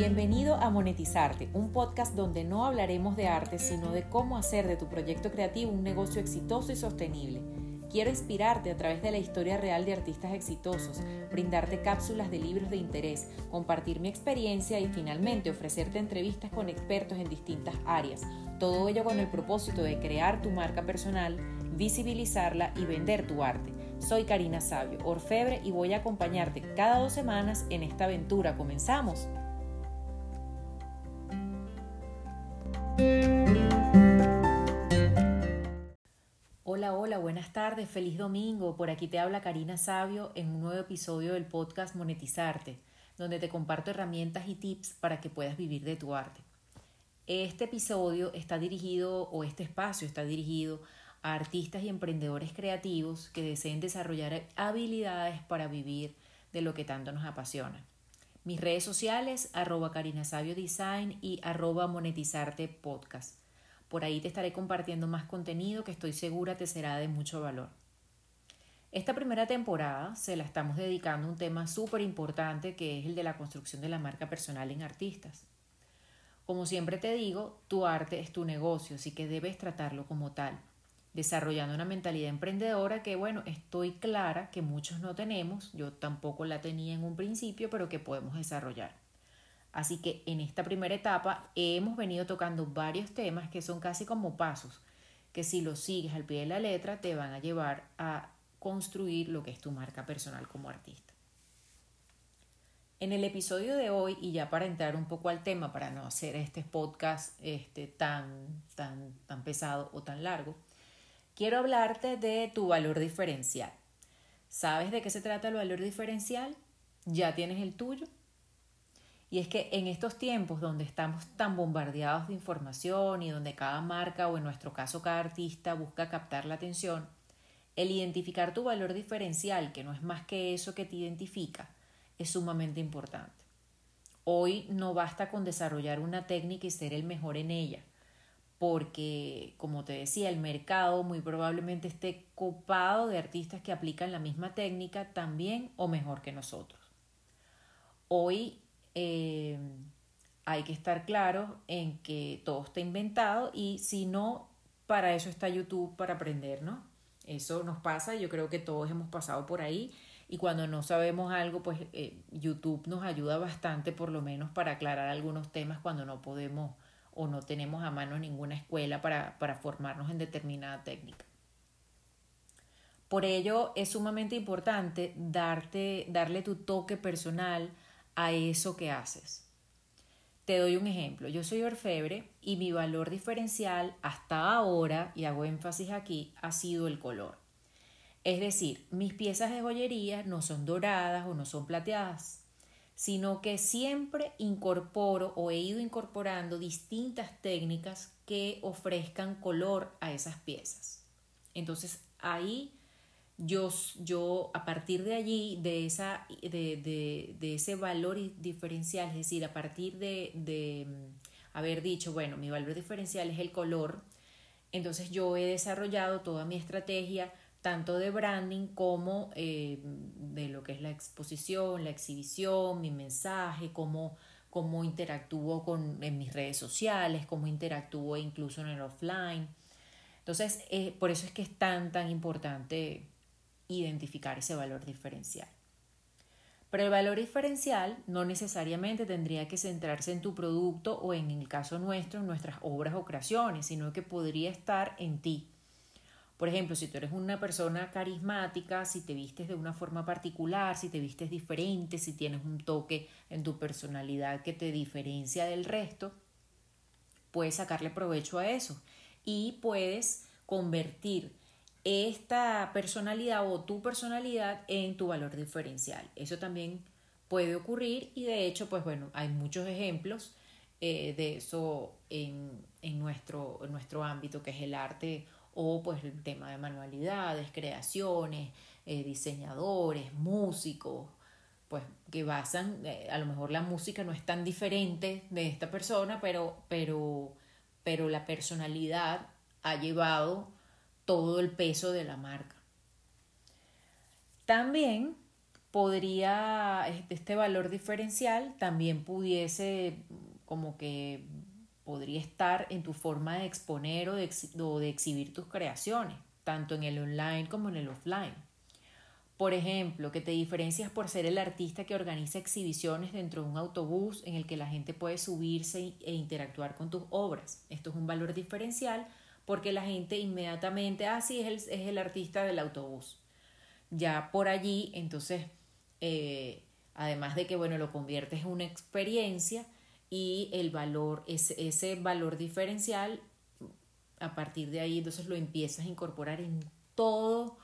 Bienvenido a Monetizarte, un podcast donde no hablaremos de arte, sino de cómo hacer de tu proyecto creativo un negocio exitoso y sostenible. Quiero inspirarte a través de la historia real de artistas exitosos, brindarte cápsulas de libros de interés, compartir mi experiencia y finalmente ofrecerte entrevistas con expertos en distintas áreas. Todo ello con el propósito de crear tu marca personal, visibilizarla y vender tu arte. Soy Karina Sabio, orfebre, y voy a acompañarte cada dos semanas en esta aventura. ¿Comenzamos? Hola, hola, buenas tardes, feliz domingo. Por aquí te habla Karina Sabio en un nuevo episodio del podcast Monetizarte, donde te comparto herramientas y tips para que puedas vivir de tu arte. Este episodio está dirigido, o este espacio está dirigido a artistas y emprendedores creativos que deseen desarrollar habilidades para vivir de lo que tanto nos apasiona. Mis redes sociales, arroba Sabio Design y arroba monetizarte podcast. Por ahí te estaré compartiendo más contenido que estoy segura te será de mucho valor. Esta primera temporada se la estamos dedicando a un tema súper importante que es el de la construcción de la marca personal en artistas. Como siempre te digo, tu arte es tu negocio, así que debes tratarlo como tal desarrollando una mentalidad emprendedora que, bueno, estoy clara que muchos no tenemos, yo tampoco la tenía en un principio, pero que podemos desarrollar. Así que en esta primera etapa hemos venido tocando varios temas que son casi como pasos, que si los sigues al pie de la letra te van a llevar a construir lo que es tu marca personal como artista. En el episodio de hoy, y ya para entrar un poco al tema, para no hacer este podcast este, tan, tan, tan pesado o tan largo, quiero hablarte de tu valor diferencial. ¿Sabes de qué se trata el valor diferencial? ¿Ya tienes el tuyo? Y es que en estos tiempos donde estamos tan bombardeados de información y donde cada marca o en nuestro caso cada artista busca captar la atención, el identificar tu valor diferencial, que no es más que eso que te identifica, es sumamente importante. Hoy no basta con desarrollar una técnica y ser el mejor en ella porque, como te decía, el mercado muy probablemente esté copado de artistas que aplican la misma técnica también o mejor que nosotros. Hoy eh, hay que estar claro en que todo está inventado y si no, para eso está YouTube, para aprender, ¿no? Eso nos pasa, yo creo que todos hemos pasado por ahí y cuando no sabemos algo, pues eh, YouTube nos ayuda bastante por lo menos para aclarar algunos temas cuando no podemos o no tenemos a mano ninguna escuela para, para formarnos en determinada técnica. Por ello es sumamente importante darte, darle tu toque personal a eso que haces. Te doy un ejemplo. Yo soy orfebre y mi valor diferencial hasta ahora, y hago énfasis aquí, ha sido el color. Es decir, mis piezas de joyería no son doradas o no son plateadas sino que siempre incorporo o he ido incorporando distintas técnicas que ofrezcan color a esas piezas. Entonces ahí yo, yo a partir de allí, de, esa, de, de, ese valor diferencial, es decir, a partir de, de mm, haber dicho, bueno, mi valor diferencial es el color, entonces yo he desarrollado toda mi estrategia tanto de branding como eh, de lo que es la exposición, la exhibición, mi mensaje, cómo, cómo interactúo con, en mis redes sociales, cómo interactúo incluso en el offline. Entonces, eh, por eso es que es tan, tan importante identificar ese valor diferencial. Pero el valor diferencial no necesariamente tendría que centrarse en tu producto o en el caso nuestro, en nuestras obras o creaciones, sino que podría estar en ti por ejemplo, si tú eres una persona carismática, si te vistes de una forma particular, si te vistes diferente, si tienes un toque en tu personalidad que te diferencia del resto, puedes sacarle provecho a eso y puedes convertir esta personalidad o tu personalidad en tu valor diferencial. Eso también puede ocurrir y de hecho, pues bueno, hay muchos ejemplos eh, de eso en, en, nuestro, en nuestro ámbito que es el arte o pues el tema de manualidades, creaciones, eh, diseñadores, músicos, pues que basan, eh, a lo mejor la música no es tan diferente de esta persona, pero, pero, pero la personalidad ha llevado todo el peso de la marca. También podría, este, este valor diferencial también pudiese como que podría estar en tu forma de exponer o de, exhibir tus creaciones, tanto en el online como en el offline. Por ejemplo, que te diferencias por ser el artista que organiza exhibiciones dentro de un autobús en el que la gente puede subirse e interactuar con tus obras. Esto es un valor diferencial porque la gente inmediatamente, ah, sí, es el, es el artista del autobús. Ya por allí, entonces, eh, además de que, bueno, lo conviertes en una experiencia y el valor, ese, valor diferencial, a partir de ahí, entonces lo empiezas a incorporar en todo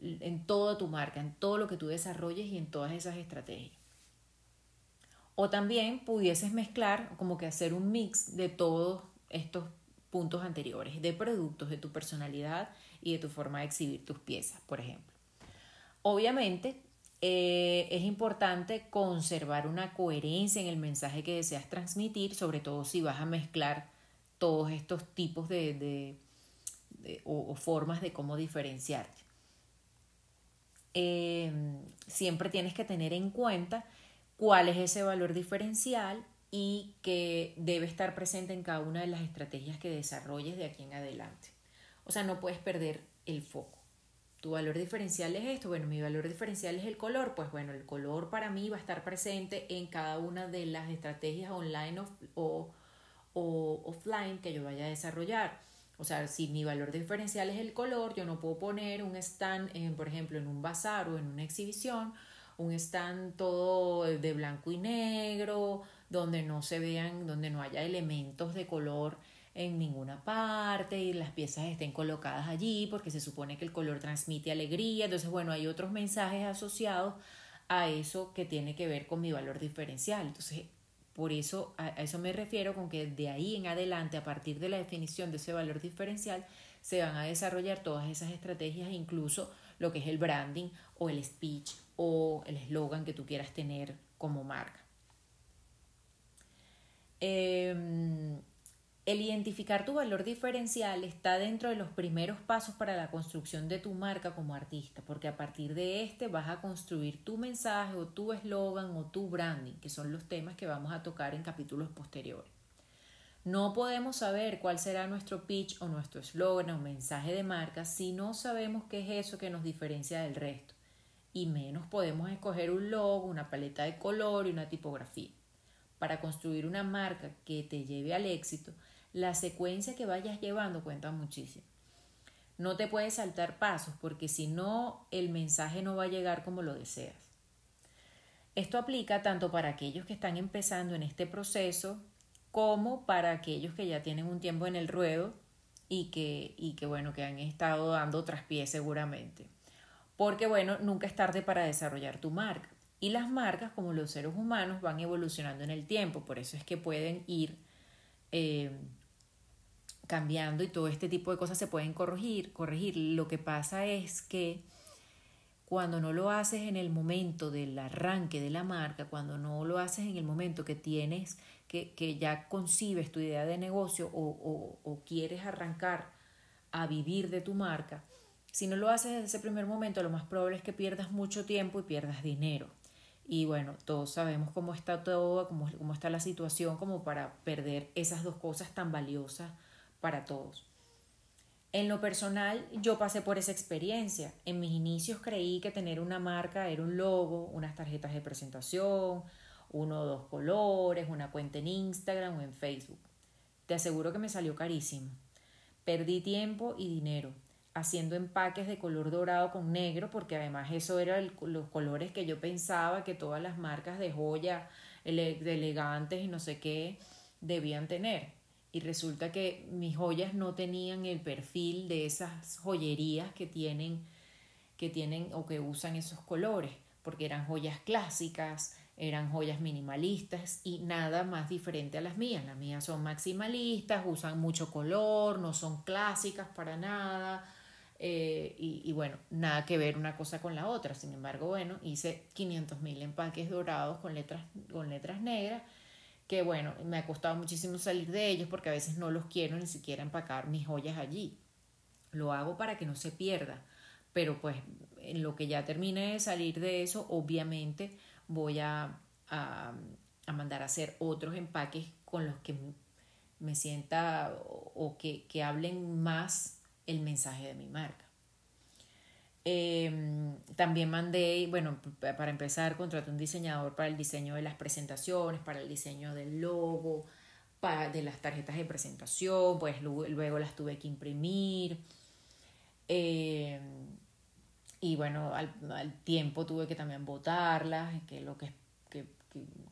en toda tu marca, en todo lo que tú desarrolles y en todas esas estrategias. O también pudieses mezclar, como que hacer un mix de todos estos puntos anteriores, de productos, de tu personalidad y de tu forma de exhibir tus piezas, por ejemplo. Obviamente, eh, es importante conservar una coherencia en el mensaje que deseas transmitir, sobre todo si vas a mezclar todos estos tipos de, o formas de cómo diferenciarte. Em, siempre tienes que tener en cuenta cuál es ese valor diferencial y que debe estar presente en cada una de las estrategias que desarrolles de aquí en adelante. O sea, no puedes perder el foco. Tu valor diferencial es esto, bueno, mi valor diferencial es el color, pues bueno, el color para mí va a estar presente en cada una de las estrategias online o, o offline que yo vaya a desarrollar. O sea, si mi valor diferencial es el color, yo no puedo poner un stand, por ejemplo, en un bazar o en una exhibición, un stand todo de blanco y negro, donde no se vean, donde no haya elementos de color en ninguna parte y las piezas estén colocadas allí porque se supone que el color transmite alegría. Entonces, bueno, hay otros mensajes asociados a eso que tiene que ver con mi valor diferencial. Entonces, por eso, a, eso me refiero con que de ahí en adelante, a partir de la definición de ese valor diferencial, se van a desarrollar todas esas estrategias, incluso lo que es el branding o el speech o el eslogan que tú quieras tener como marca. Eh, el identificar tu valor diferencial está dentro de los primeros pasos para la construcción de tu marca como artista, porque a partir de este vas a construir tu mensaje o tu eslogan o tu branding, que son los temas que vamos a tocar en capítulos posteriores. No podemos saber cuál será nuestro pitch o nuestro eslogan o mensaje de marca si no sabemos qué es eso que nos diferencia del resto. Y menos podemos escoger un logo, una paleta de color y una tipografía. Para construir una marca que te lleve al éxito, la secuencia que vayas llevando cuenta muchísimo. No te puedes saltar pasos porque si no, el mensaje no va a llegar como lo deseas. Esto aplica tanto para aquellos que están empezando en este proceso como para aquellos que ya tienen un tiempo en el ruedo y que, y que bueno, que han estado dando traspiés seguramente. Porque bueno, nunca es tarde para desarrollar tu marca. Y las marcas, como los seres humanos, van evolucionando en el tiempo. Por eso es que pueden ir eh, cambiando y todo este tipo de cosas se pueden corregir, corregir. Lo que pasa es que cuando no lo haces en el momento del arranque de la marca, cuando no lo haces en el momento que tienes, que, que ya concibes tu idea de negocio o, o, quieres arrancar a vivir de tu marca, si no lo haces desde ese primer momento, lo más probable es que pierdas mucho tiempo y pierdas dinero. Y bueno, todos sabemos cómo está todo, cómo, cómo está la situación, como para perder esas dos cosas tan valiosas para todos. En lo personal, yo pasé por esa experiencia. En mis inicios creí que tener una marca era un logo, unas tarjetas de presentación, uno o dos colores, una cuenta en Instagram o en Facebook. Te aseguro que me salió carísimo. Perdí tiempo y dinero haciendo empaques de color dorado con negro, porque además eso eran los colores que yo pensaba que todas las marcas de joya, de elegantes y no sé qué debían tener y resulta que mis joyas no tenían el perfil de esas joyerías que tienen que tienen o que usan esos colores, porque eran joyas clásicas, eran joyas minimalistas y nada más diferente a las mías. Las mías son maximalistas, usan mucho color, no son clásicas para nada. Eh, y, y, bueno, nada que ver una cosa con la otra. Sin embargo, bueno, hice 500 mil empaques dorados con letras, con letras negras que bueno, me ha costado muchísimo salir de ellos porque a veces no los quiero ni siquiera empacar mis joyas allí. Lo hago para que no se pierda, pero pues en lo que ya termine de salir de eso, obviamente voy a, a, mandar a hacer otros empaques con los que me sienta o, que, que hablen más el mensaje de mi marca. Em, también mandé, bueno, para empezar, contraté un diseñador para el diseño de las presentaciones, para el diseño del logo, para, de las tarjetas de presentación, pues luego, las tuve que imprimir. Em, y bueno, al, tiempo tuve que también botarlas, que lo que, que,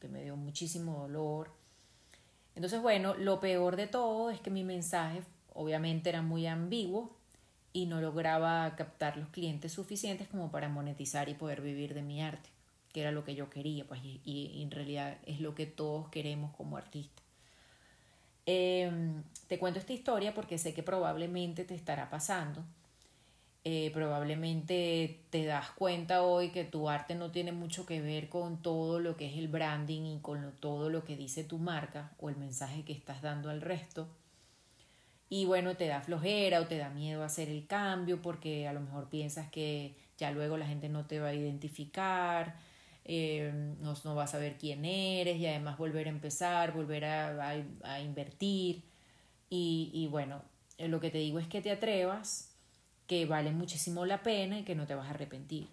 que me dio muchísimo dolor. Entonces, bueno, lo peor de todo es que mi mensaje obviamente era muy ambiguo y no lograba captar los clientes suficientes como para monetizar y poder vivir de mi arte, que era lo que yo quería, pues, y, en realidad es lo que todos queremos como artistas. Em, te cuento esta historia porque sé que probablemente te estará pasando. Eh, probablemente te das cuenta hoy que tu arte no tiene mucho que ver con todo lo que es el branding y con todo lo que dice tu marca o el mensaje que estás dando al resto y bueno, te da flojera o te da miedo hacer el cambio porque a lo mejor piensas que ya luego la gente no te va a identificar, eh, no, no, vas a saber quién eres y además volver a empezar, volver a, a, invertir. Y, y, bueno, eh, lo que te digo es que te atrevas, que vale muchísimo la pena y que no te vas a arrepentir.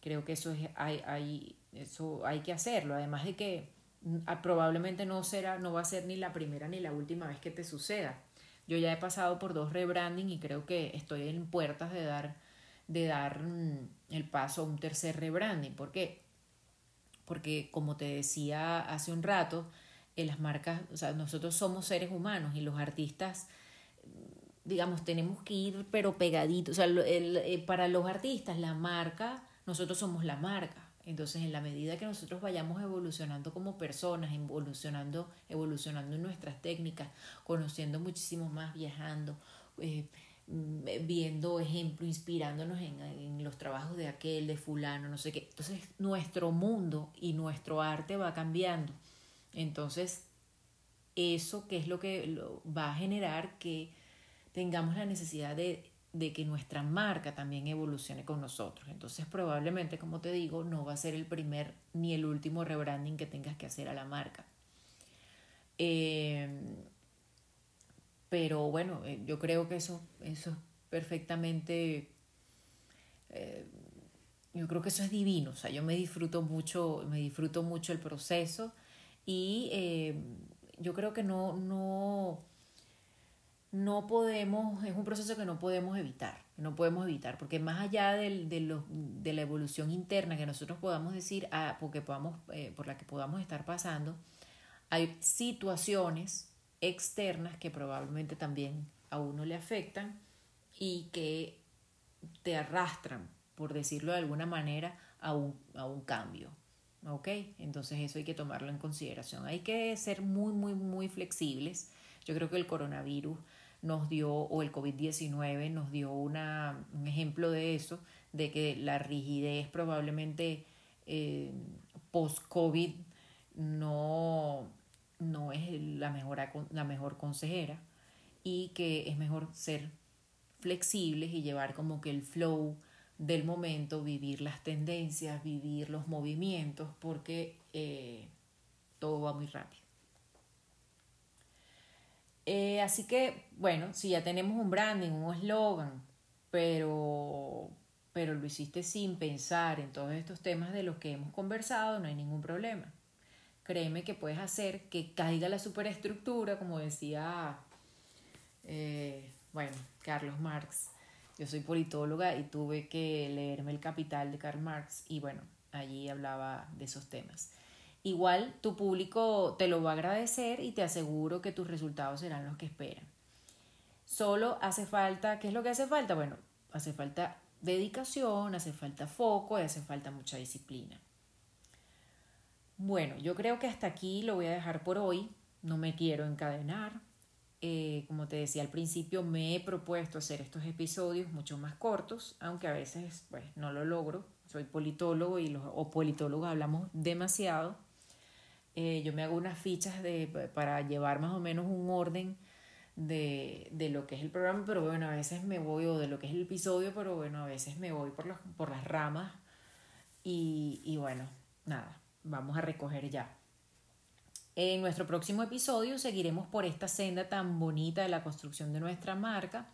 Creo que eso, es, hay, hay, eso hay que hacerlo, además de que mm, probablemente no, será, no va a ser ni la primera ni la última vez que te suceda yo ya he pasado por dos rebranding y creo que estoy en puertas de dar, de dar mm, el paso a un tercer rebranding. ¿Por qué? Porque como te decía hace un rato, en las marcas, o sea, nosotros somos seres humanos y los artistas, digamos, tenemos que ir pero pegaditos. O sea, el, eh, para los artistas la marca, nosotros somos la marca. Entonces, en la medida que nosotros vayamos evolucionando como personas, evolucionando, evolucionando nuestras técnicas, conociendo muchísimo más, viajando, eh, mm, viendo ejemplos, inspirándonos en, en, los trabajos de aquel, de fulano, no sé qué. Entonces, nuestro mundo y nuestro arte va cambiando. Entonces, eso que es lo que va a generar que tengamos la necesidad de de que nuestra marca también evolucione con nosotros. Entonces probablemente, como te digo, no va a ser el primer ni el último rebranding que tengas que hacer a la marca. Em, pero bueno, eh, yo creo que eso, eso es perfectamente... Eh, yo creo que eso es divino, o sea, yo me disfruto mucho, me disfruto mucho el proceso y em, yo creo que no, no, no podemos, es un proceso que no podemos evitar, no podemos evitar, porque más allá del, de, de, la evolución interna que nosotros podamos decir, ah, porque podamos, eh, por la que podamos estar pasando, hay situaciones externas que probablemente también a uno le afectan y que te arrastran, por decirlo de alguna manera, a un, a un cambio. ¿Ok? Entonces eso hay que tomarlo en consideración. Hay que ser muy, muy, muy flexibles. Yo creo que el coronavirus nos dio, o el COVID-19 nos dio una, un ejemplo de eso, de que la rigidez probablemente eh, post-COVID no, no es la mejor, la mejor consejera y que es mejor ser flexibles y llevar como que el flow del momento, vivir las tendencias, vivir los movimientos, porque eh, todo va muy rápido. Eh, así que, bueno, si ya tenemos un branding, un eslogan, pero, pero lo hiciste sin pensar en todos estos temas de los que hemos conversado, no hay ningún problema. Créeme que puedes hacer que caiga la superestructura, como decía, eh, bueno, Carlos Marx. Yo soy politóloga y tuve que leerme El Capital de Karl Marx y bueno, allí hablaba de esos temas. Igual tu público te lo va a agradecer y te aseguro que tus resultados serán los que esperan. Solo hace falta, ¿qué es lo que hace falta? Bueno, hace falta dedicación, hace falta foco y hace falta mucha disciplina. Bueno, yo creo que hasta aquí lo voy a dejar por hoy. No me quiero encadenar. Eh, como te decía al principio, me he propuesto hacer estos episodios mucho más cortos, aunque a veces pues, no lo logro. Soy politólogo y los o politólogos hablamos demasiado. Eh, yo me hago unas fichas de, para llevar más o menos un orden de, de, lo que es el programa, pero bueno, a veces me voy, o de lo que es el episodio, pero bueno, a veces me voy por, los, por las ramas y, y bueno, nada, vamos a recoger ya. En nuestro próximo episodio seguiremos por esta senda tan bonita de la construcción de nuestra marca.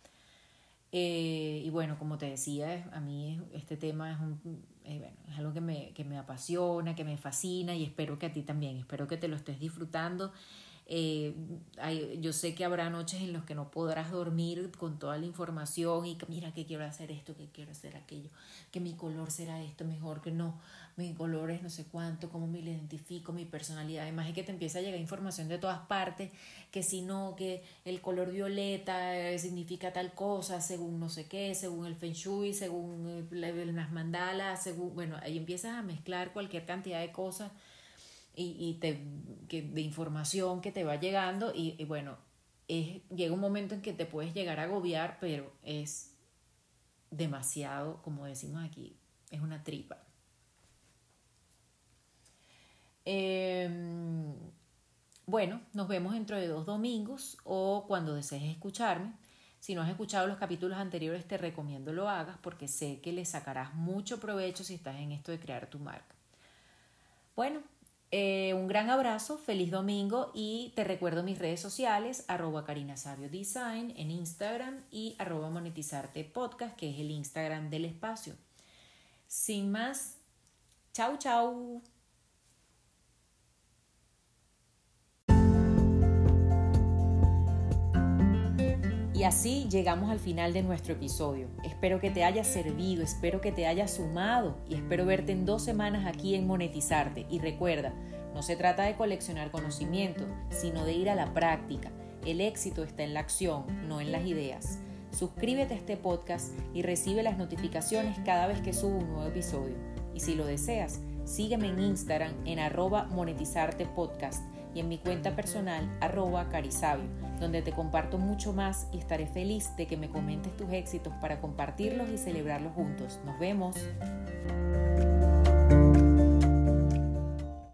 Eh, y bueno, como te decía, a mí este tema es, un, eh, bueno, es algo que me, que me apasiona, que me fascina y espero que a ti también, espero que te lo estés disfrutando eh, yo sé que habrá noches en las que no podrás dormir con toda la información y que mira que quiero hacer esto, que quiero hacer aquello, que mi color será esto mejor, que no, mi color es no sé cuánto, cómo me identifico, mi personalidad. Además es que te empieza a llegar información de todas partes, que si no, que el color violeta eh, significa tal cosa, según no sé qué, según el feng shui, según las mandalas, según, bueno, ahí empiezas a mezclar cualquier cantidad de cosas y, y te, que, de información que te va llegando y, bueno, es, llega un momento en que te puedes llegar a agobiar, pero es demasiado, como decimos aquí, es una tripa. Em, bueno, nos vemos dentro de dos domingos o cuando desees escucharme. Si no has escuchado los capítulos anteriores, te recomiendo lo hagas porque sé que le sacarás mucho provecho si estás en esto de crear tu marca. Bueno, eh, un gran abrazo, feliz domingo y te recuerdo mis redes sociales, arroba Karina Sabio Design en Instagram y arroba monetizarte podcast, que es el Instagram del espacio. Sin más, chau chau. Y así llegamos al final de nuestro episodio. Espero que te haya servido, espero que te haya sumado y espero verte en dos semanas aquí en Monetizarte. Y recuerda, no se trata de coleccionar conocimiento, sino de ir a la práctica. El éxito está en la acción, no en las ideas. Suscríbete a este podcast y recibe las notificaciones cada vez que subo un nuevo episodio. Y si lo deseas, sígueme en Instagram en arroba monetizarte podcast y en mi cuenta personal arroba carisabio, donde te comparto mucho más y estaré feliz de que me comentes tus éxitos para compartirlos y celebrarlos juntos. Nos vemos.